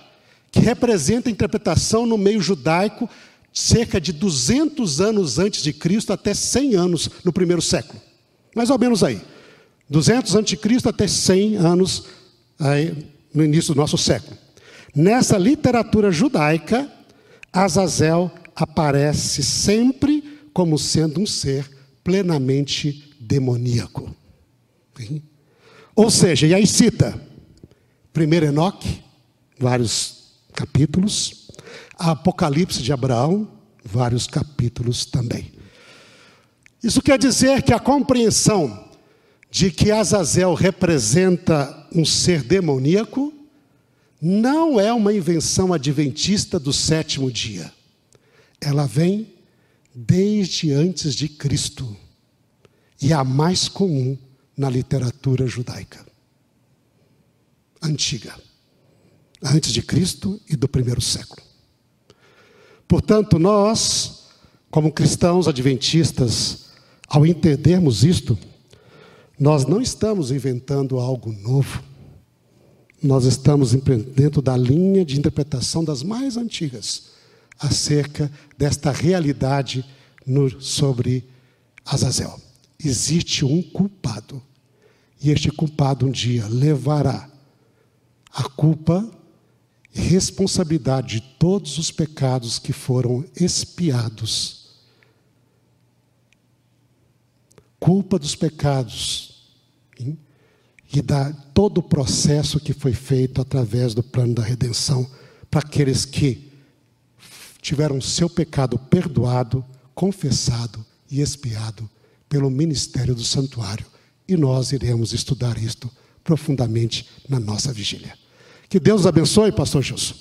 [SPEAKER 1] que representa a interpretação no meio judaico cerca de 200 anos antes de Cristo até 100 anos no primeiro século. Mais ou menos aí. 200 antes de Cristo até 100 anos aí, no início do nosso século. Nessa literatura judaica, Azazel aparece sempre como sendo um ser plenamente demoníaco. Ou seja, e aí cita, primeiro Enoque, vários capítulos, Apocalipse de Abraão, vários capítulos também. Isso quer dizer que a compreensão de que Azazel representa um ser demoníaco não é uma invenção adventista do sétimo dia. Ela vem desde antes de Cristo e é a mais comum na literatura judaica antiga, antes de Cristo e do primeiro século. Portanto, nós, como cristãos adventistas, ao entendermos isto, nós não estamos inventando algo novo. Nós estamos dentro da linha de interpretação das mais antigas acerca desta realidade no, sobre Azazel existe um culpado. E este culpado um dia levará a culpa e responsabilidade de todos os pecados que foram expiados. Culpa dos pecados. E da todo o processo que foi feito através do plano da redenção para aqueles que tiveram seu pecado perdoado, confessado e expiado pelo ministério do santuário. E nós iremos estudar isto profundamente na nossa vigília. Que Deus abençoe, pastor Gilson.